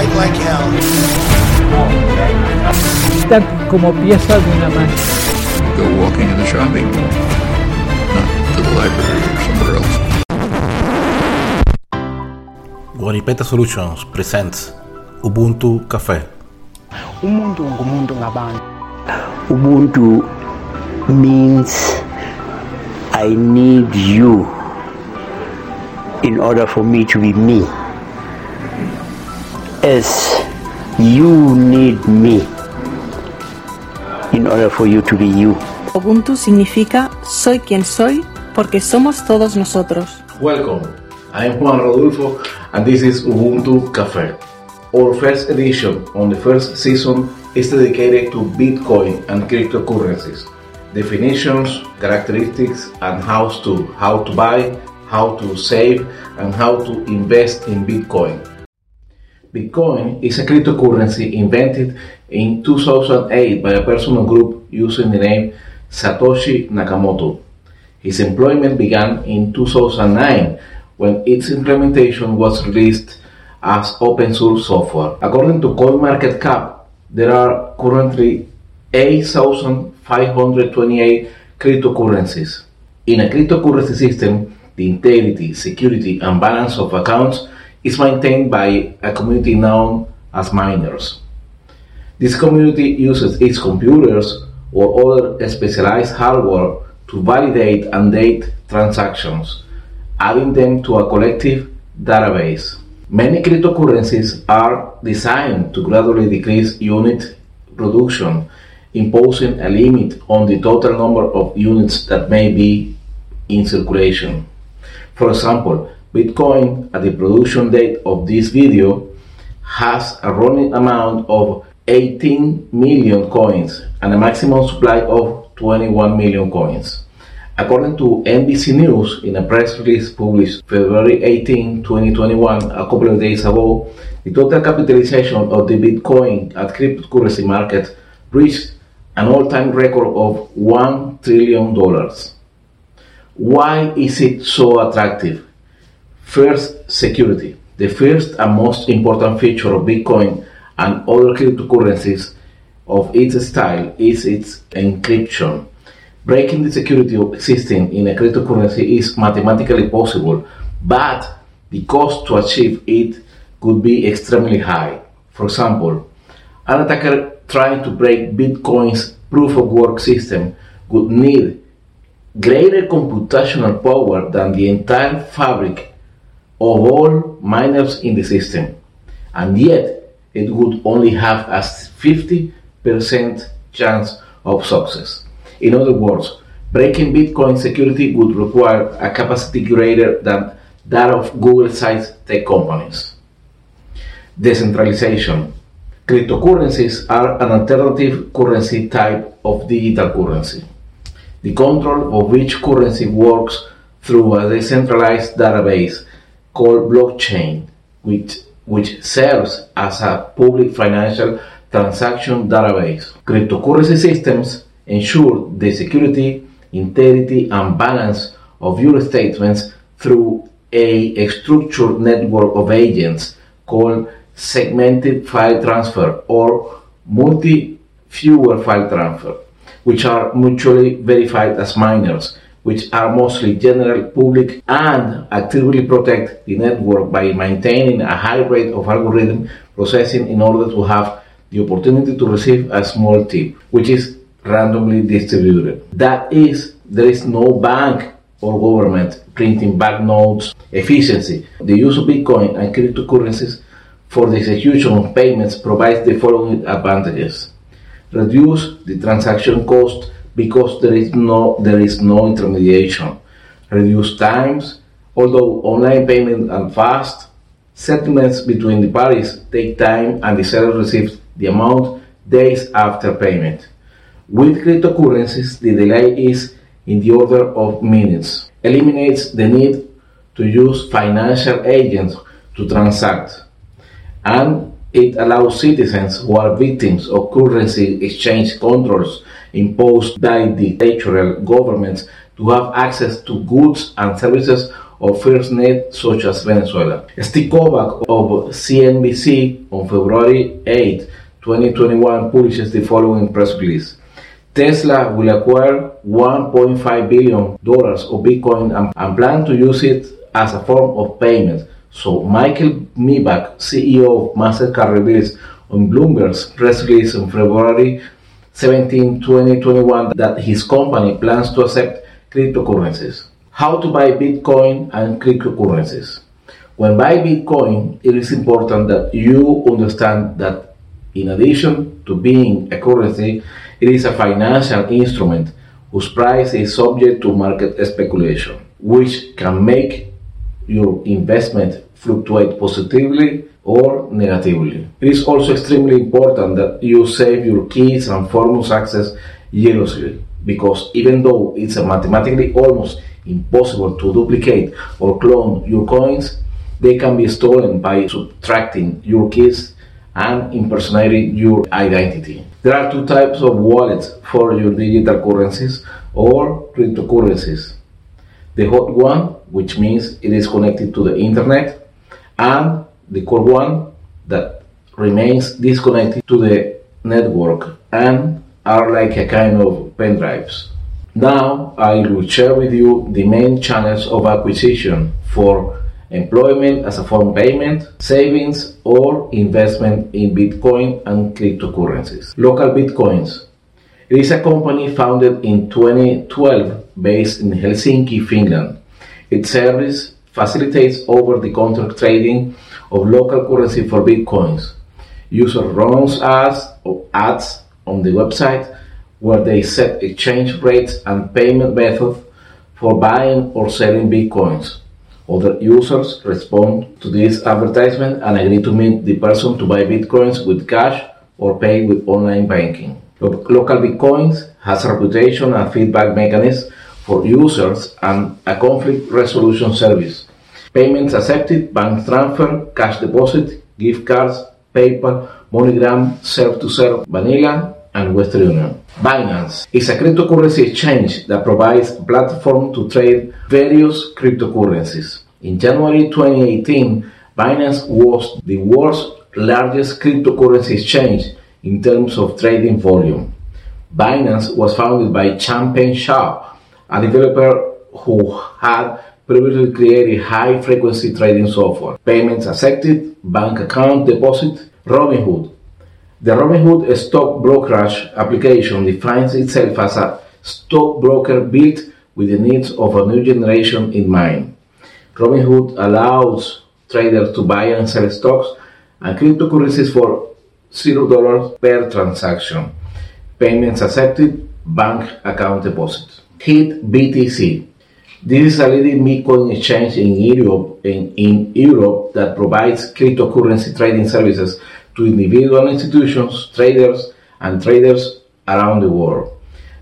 fight like hell. Está como pieza de una máquina. Go walking in the shopping mall, not to the library or somewhere else. Guaripeta Solutions presents Ubuntu Cafe. umuntu ngumuntu ngabantu ubuntu means i need you in order for me to be me as you need me in order for you to be you Ubuntu significa soy quien soy porque somos todos nosotros. Welcome, I'm Juan Rodolfo and this is Ubuntu Cafe. Our first edition on the first season is dedicated to Bitcoin and cryptocurrencies. Definitions, characteristics, and how to how to buy, how to save, and how to invest in Bitcoin. Bitcoin is a cryptocurrency invented in 2008 by a personal group using the name Satoshi Nakamoto. His employment began in 2009 when its implementation was released as open source software. According to CoinMarketCap, there are currently 8,528 cryptocurrencies. In a cryptocurrency system, the integrity, security, and balance of accounts is maintained by a community known as miners. This community uses its computers or other specialized hardware to validate and date transactions, adding them to a collective database. Many cryptocurrencies are designed to gradually decrease unit production, imposing a limit on the total number of units that may be in circulation. For example, Bitcoin at the production date of this video has a running amount of 18 million coins and a maximum supply of 21 million coins. According to NBC News, in a press release published February 18, 2021, a couple of days ago, the total capitalization of the Bitcoin at cryptocurrency market reached an all-time record of $1 trillion. Why is it so attractive? First, security. The first and most important feature of Bitcoin and other cryptocurrencies of its style is its encryption. Breaking the security system in a cryptocurrency is mathematically possible, but the cost to achieve it could be extremely high. For example, an attacker trying to break Bitcoin's proof of work system would need greater computational power than the entire fabric of all miners in the system, and yet it would only have a 50% chance of success. In other words, breaking Bitcoin security would require a capacity greater than that of Google sized tech companies. Decentralization. Cryptocurrencies are an alternative currency type of digital currency. The control of which currency works through a decentralized database called blockchain, which, which serves as a public financial transaction database. Cryptocurrency systems ensure the security, integrity, and balance of your statements through a structured network of agents called segmented file transfer or multi-viewer file transfer, which are mutually verified as miners, which are mostly general public and actively protect the network by maintaining a high rate of algorithm processing in order to have the opportunity to receive a small tip, which is randomly distributed. That is, there is no bank or government printing banknotes. Efficiency. The use of Bitcoin and cryptocurrencies for the execution of payments provides the following advantages. Reduce the transaction cost because there is no there is no intermediation. Reduce times, although online payments are fast, settlements between the parties take time and the seller receives the amount days after payment. With cryptocurrencies, the delay is in the order of minutes. Eliminates the need to use financial agents to transact. And it allows citizens who are victims of currency exchange controls imposed by dictatorial governments to have access to goods and services of first FirstNet such as Venezuela. Steve Kovach of CNBC on February 8, 2021 publishes the following press release. Tesla will acquire $1.5 billion of Bitcoin and, and plan to use it as a form of payment. So Michael Miebach, CEO of MasterCard, reveals on Bloomberg's press release on February 17, 2021 that his company plans to accept cryptocurrencies. How to buy Bitcoin and cryptocurrencies. When buy Bitcoin, it is important that you understand that in addition to being a currency, it is a financial instrument whose price is subject to market speculation, which can make your investment fluctuate positively or negatively. It is also extremely important that you save your keys and formulas access jealously because even though it's mathematically almost impossible to duplicate or clone your coins, they can be stolen by subtracting your keys and impersonating your identity. There are two types of wallets for your digital currencies or cryptocurrencies. The hot one, which means it is connected to the internet, and the core one that remains disconnected to the network and are like a kind of pen drives. Now I will share with you the main channels of acquisition for employment as a form payment, savings, or investment in Bitcoin and cryptocurrencies. Local Bitcoins. It is a company founded in 2012 based in Helsinki, Finland. Its service facilitates over the counter trading of local currency for Bitcoins. User runs ads, or ads on the website where they set exchange rates and payment methods for buying or selling Bitcoins. Other users respond to this advertisement and agree to meet the person to buy Bitcoins with cash or pay with online banking. Local Bitcoins has a reputation and feedback mechanism for users and a conflict resolution service. Payments accepted, bank transfer, cash deposit, gift cards, PayPal, MoneyGram, Serve2Serve, Vanilla, and Western Union. Binance is a cryptocurrency exchange that provides a platform to trade various cryptocurrencies. In January 2018, Binance was the world's largest cryptocurrency exchange in terms of trading volume. Binance was founded by Changpeng Zhao, a developer who had previously created high frequency trading software. Payments accepted, bank account deposit, Robinhood the Robinhood stock brokerage application defines itself as a stockbroker built with the needs of a new generation in mind. Robinhood allows traders to buy and sell stocks and cryptocurrencies for $0 per transaction. Payments accepted, bank account deposit. HitBTC. This is a leading Bitcoin exchange in Europe, in, in Europe that provides cryptocurrency trading services to individual institutions, traders, and traders around the world.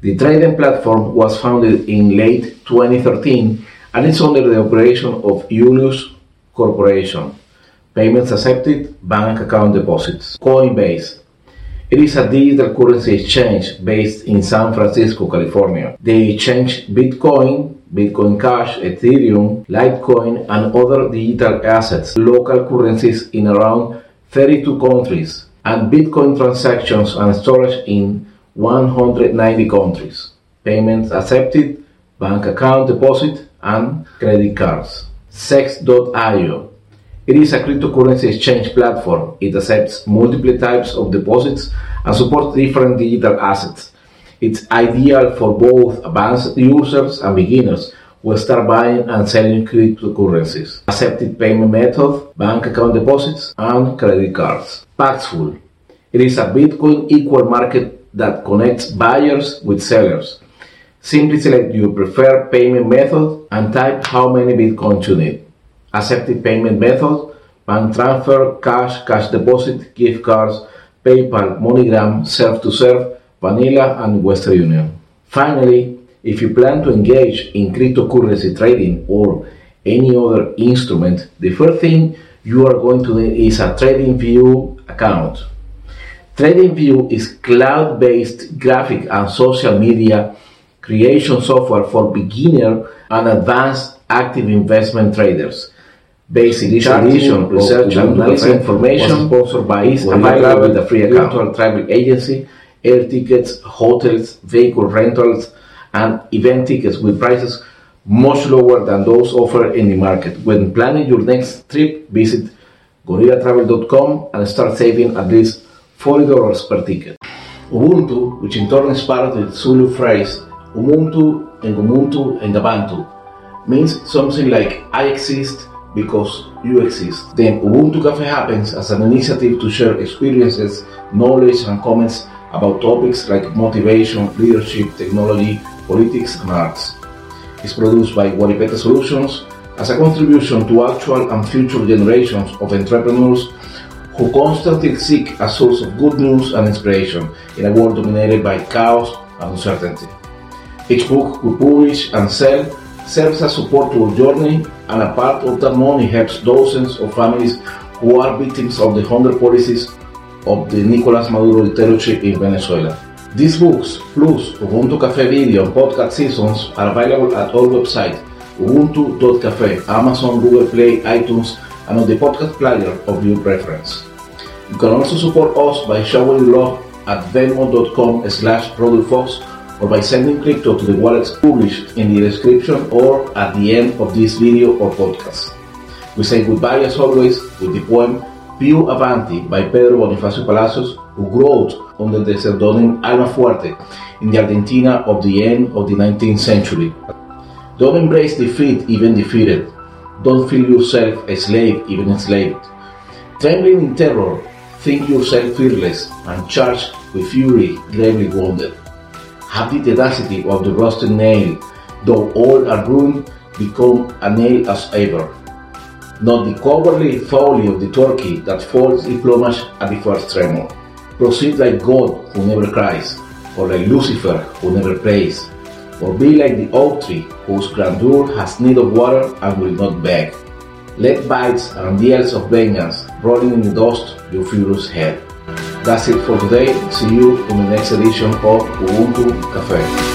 The trading platform was founded in late 2013 and it's under the operation of Ullus Corporation. Payments accepted, bank account deposits. Coinbase. It is a digital currency exchange based in San Francisco, California. They exchange Bitcoin, Bitcoin Cash, Ethereum, Litecoin, and other digital assets, local currencies in around 32 countries, and Bitcoin transactions and storage in 190 countries. Payments accepted, bank account deposit, and credit cards. CEX.IO. It is a cryptocurrency exchange platform. It accepts multiple types of deposits and supports different digital assets. It's ideal for both advanced users and beginners who start buying and selling cryptocurrencies, accepted payment methods, bank account deposits, and credit cards. Paxful. It is a Bitcoin equal market that connects buyers with sellers. Simply select your preferred payment method and type how many Bitcoins you need. Accepted payment method, bank transfer, cash, cash deposit, gift cards, PayPal, MoneyGram, Serve2Serve, Vanilla, and Western Union. Finally, if you plan to engage in cryptocurrency trading or any other instrument, the first thing you are going to need is a TradingView account. TradingView is cloud-based graphic and social media creation software for beginner and advanced active investment traders. Basic This charting, edition of research and analysis information sponsored by is available with a free account. virtual travel agency, air tickets, hotels, vehicle rentals, and event tickets with prices much lower than those offered in the market. When planning your next trip, visit gorillatravel.com and start saving at least $40 per ticket. Ubuntu, which in turn is part of the Zulu phrase Ubuntu and Ubuntu and means something like I exist because you exist. Then Ubuntu Cafe happens as an initiative to share experiences, knowledge, and comments about topics like motivation, leadership, technology, politics, and arts. It's produced by Guaripeta Solutions as a contribution to actual and future generations of entrepreneurs who constantly seek a source of good news and inspiration in a world dominated by chaos and uncertainty. Each book we publish and sell serves as support to our journey, and a part of that money helps dozens of families who are victims of the hunger policies of the Nicolas Maduro dictatorship in Venezuela. These books, plus Ubuntu Cafe video and podcast seasons, are available at our website, ubuntu.cafe, Amazon, Google Play, iTunes, and on the podcast player of your preference. You can also support us by showing love at venmo.com slash rodulfox or by sending crypto to the wallets published in the description or at the end of this video or podcast. We say goodbye as always with the poem Più Avanti by Pedro Bonifacio Palacios, who wrote under the pseudonym Almafuerte in the Argentina of the end of the 19th century. Don't embrace defeat even defeated. Don't feel yourself a slave even enslaved. Trembling in terror, think yourself fearless and charged with fury gravely wounded. Have the tenacity of the rusted nail, though all are ruined, become a nail as ever. Not the cowardly folly of the turkey that folds its plumage at the first tremor. Proceed like God who never cries, or like Lucifer who never prays, or be like the oak tree whose grandeur has need of water and will not beg. Let bites and yells of vengeance rolling in the dust your furious head. That's it for today. See you in the next edition of Ubuntu Cafe.